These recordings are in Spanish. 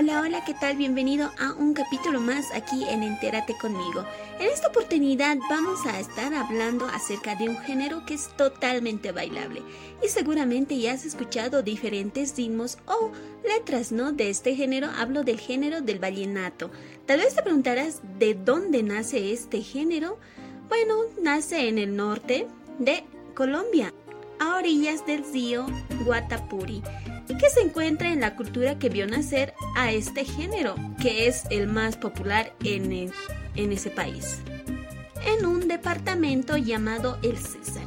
Hola, hola, ¿qué tal? Bienvenido a un capítulo más aquí en Entérate conmigo. En esta oportunidad vamos a estar hablando acerca de un género que es totalmente bailable y seguramente ya has escuchado diferentes ritmos o letras, ¿no? De este género hablo del género del vallenato. Tal vez te preguntarás de dónde nace este género. Bueno, nace en el norte de Colombia, a orillas del río Guatapuri y que se encuentra en la cultura que vio nacer a este género, que es el más popular en, en ese país, en un departamento llamado El César.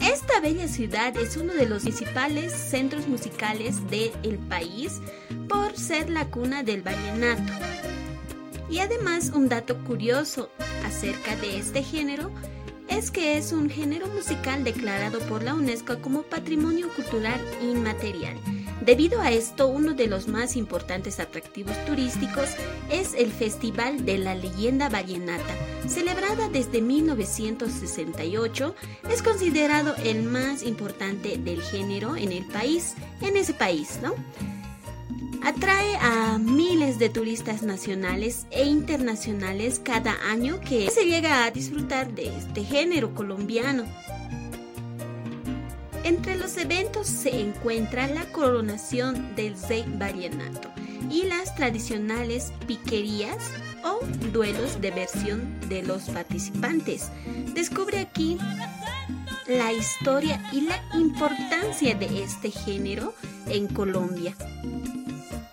Esta bella ciudad es uno de los principales centros musicales del país por ser la cuna del vallenato. Y además un dato curioso acerca de este género es que es un género musical declarado por la UNESCO como Patrimonio Cultural Inmaterial. Debido a esto, uno de los más importantes atractivos turísticos es el Festival de la Leyenda Vallenata, celebrada desde 1968, es considerado el más importante del género en el país, en ese país, ¿no? atrae a miles de turistas nacionales e internacionales cada año que se llega a disfrutar de este género colombiano. Entre los eventos se encuentra la coronación del Rey Vallenato y las tradicionales piquerías o duelos de versión de los participantes. Descubre aquí la historia y la importancia de este género en Colombia.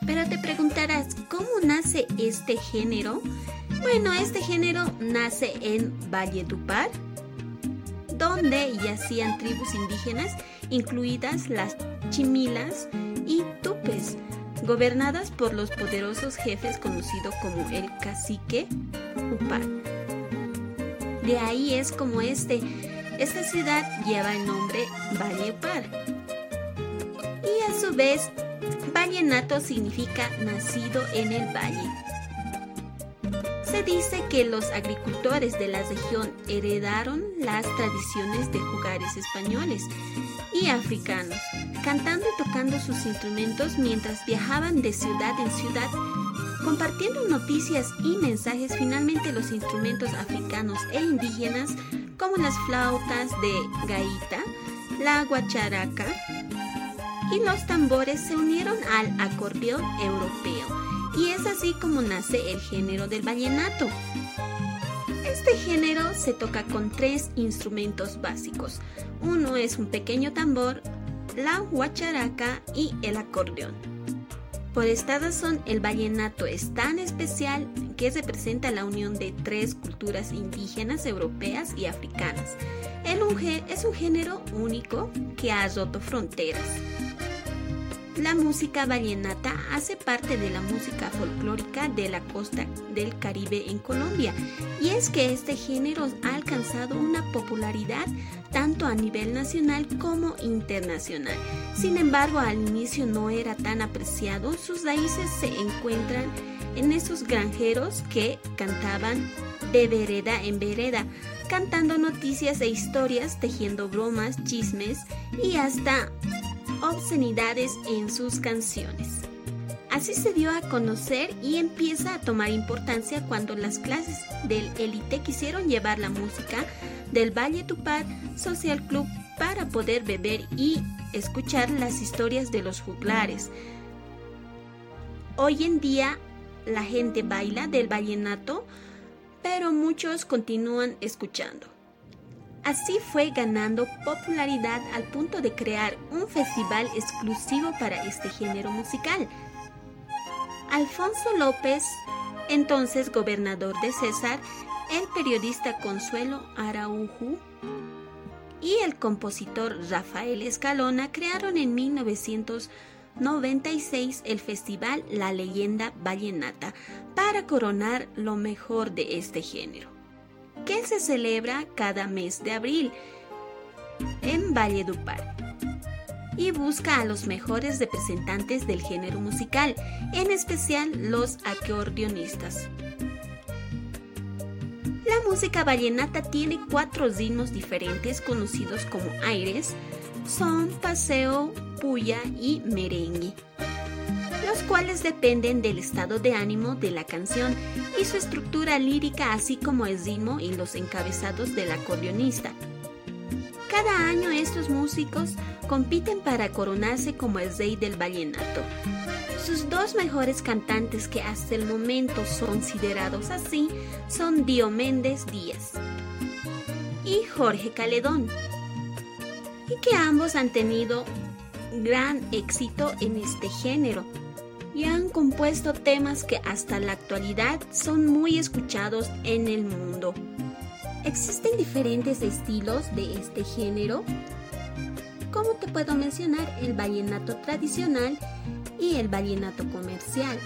Pero te preguntarás, ¿cómo nace este género? Bueno, este género nace en Valledupar, donde yacían tribus indígenas, incluidas las chimilas y tupes, gobernadas por los poderosos jefes conocidos como el cacique Upar. De ahí es como este, esta ciudad lleva el nombre Valledupar. Y a su vez Vallenato significa nacido en el valle. Se dice que los agricultores de la región heredaron las tradiciones de jugares españoles y africanos, cantando y tocando sus instrumentos mientras viajaban de ciudad en ciudad, compartiendo noticias y mensajes. Finalmente los instrumentos africanos e indígenas, como las flautas de gaita, la guacharaca, y los tambores se unieron al acordeón europeo y es así como nace el género del vallenato. Este género se toca con tres instrumentos básicos. Uno es un pequeño tambor, la guacharaca y el acordeón. Por esta razón, el vallenato es tan especial que representa la unión de tres culturas indígenas, europeas y africanas. El es un género único que ha roto fronteras. La música vallenata hace parte de la música folclórica de la costa del Caribe en Colombia y es que este género ha alcanzado una popularidad tanto a nivel nacional como internacional. Sin embargo, al inicio no era tan apreciado, sus raíces se encuentran en esos granjeros que cantaban de vereda en vereda, cantando noticias e historias, tejiendo bromas, chismes y hasta obscenidades en sus canciones. Así se dio a conocer y empieza a tomar importancia cuando las clases del élite quisieron llevar la música del Valle Tupar Social Club para poder beber y escuchar las historias de los juglares. Hoy en día la gente baila del vallenato, pero muchos continúan escuchando. Así fue ganando popularidad al punto de crear un festival exclusivo para este género musical. Alfonso López, entonces gobernador de César, el periodista Consuelo Araujo y el compositor Rafael Escalona crearon en 1996 el festival La Leyenda Vallenata para coronar lo mejor de este género que se celebra cada mes de abril en Valledupar y busca a los mejores representantes del género musical, en especial los acordeonistas. La música vallenata tiene cuatro ritmos diferentes conocidos como aires, son, paseo, puya y merengue. Cuales dependen del estado de ánimo de la canción y su estructura lírica, así como el ritmo y los encabezados del acordeonista. Cada año estos músicos compiten para coronarse como el rey del vallenato. Sus dos mejores cantantes que hasta el momento son considerados así son Dioméndez Díaz y Jorge Caledón, y que ambos han tenido gran éxito en este género y han compuesto temas que hasta la actualidad son muy escuchados en el mundo. Existen diferentes estilos de este género, como te puedo mencionar el vallenato tradicional y el vallenato comercial,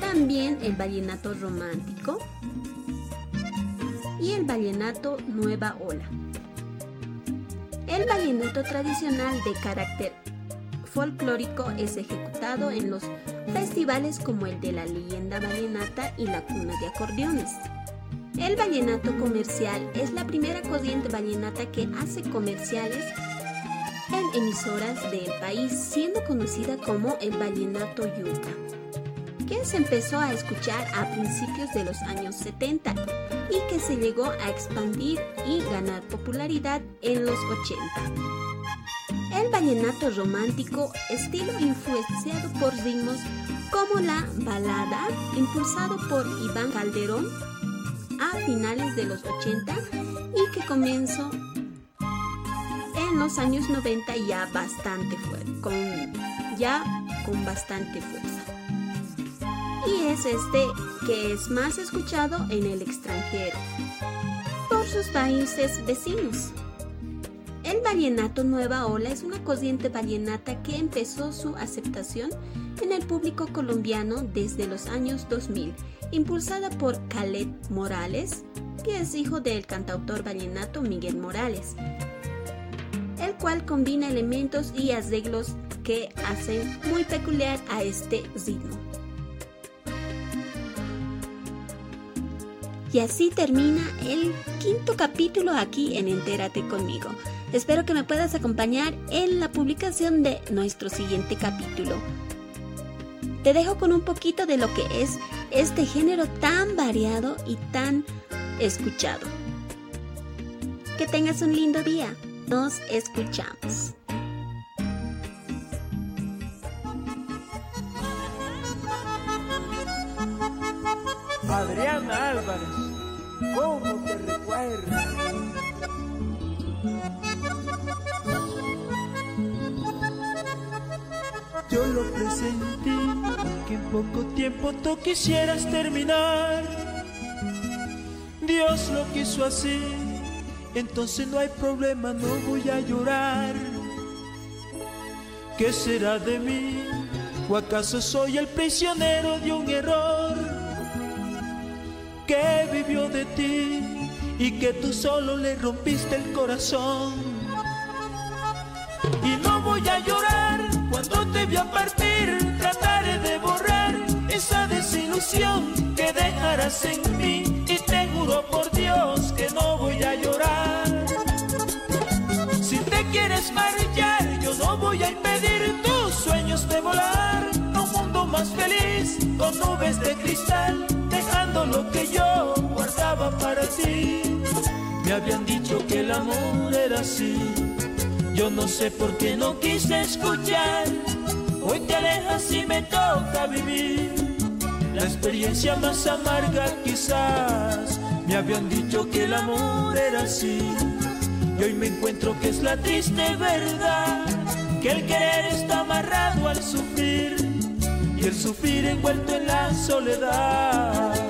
también el vallenato romántico y el vallenato nueva ola. El vallenato tradicional de carácter folclórico es ejecutado en los festivales como el de la leyenda vallenata y la cuna de acordeones. El vallenato comercial es la primera corriente vallenata que hace comerciales en emisoras del país, siendo conocida como el vallenato yuca, que se empezó a escuchar a principios de los años 70 y que se llegó a expandir y ganar popularidad en los 80. Vallenato romántico, estilo influenciado por ritmos como la balada, impulsado por Iván Calderón a finales de los 80 y que comenzó en los años 90 ya bastante fuerte, con, ya con bastante fuerza. Y es este que es más escuchado en el extranjero por sus países vecinos. El vallenato Nueva Ola es una corriente vallenata que empezó su aceptación en el público colombiano desde los años 2000, impulsada por Khaled Morales, que es hijo del cantautor vallenato Miguel Morales, el cual combina elementos y arreglos que hacen muy peculiar a este ritmo. Y así termina el quinto capítulo aquí en Entérate conmigo. Espero que me puedas acompañar en la publicación de nuestro siguiente capítulo. Te dejo con un poquito de lo que es este género tan variado y tan escuchado. Que tengas un lindo día. Nos escuchamos. Adriana Álvarez, ¿cómo te recuerdo? Yo lo presentí, que en poco tiempo tú quisieras terminar. Dios lo quiso así, entonces no hay problema, no voy a llorar. ¿Qué será de mí? ¿O acaso soy el prisionero de un error? De ti y que tú solo le rompiste el corazón. Y no voy a llorar cuando te vi a partir, trataré de borrar esa desilusión que dejarás en mí. Y te juro por Dios que no voy a llorar. Si te quieres marchar, yo no voy a impedir tus sueños de volar a un mundo más feliz, con nubes de cristal, dejando lo que yo Me habían dicho que el amor era así yo no sé por qué no quise escuchar. Hoy te alejas y me toca vivir la experiencia más amarga quizás. Me habían dicho que el amor era así. Y hoy me encuentro que es la triste verdad. Que el querer está amarrado al sufrir. Y el sufrir envuelto en la soledad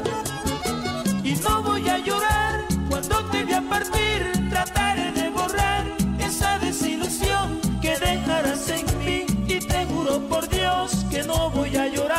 a llorar cuando te voy a partir. Trataré de borrar esa desilusión que dejarás en mí. Y te juro por Dios que no voy a llorar.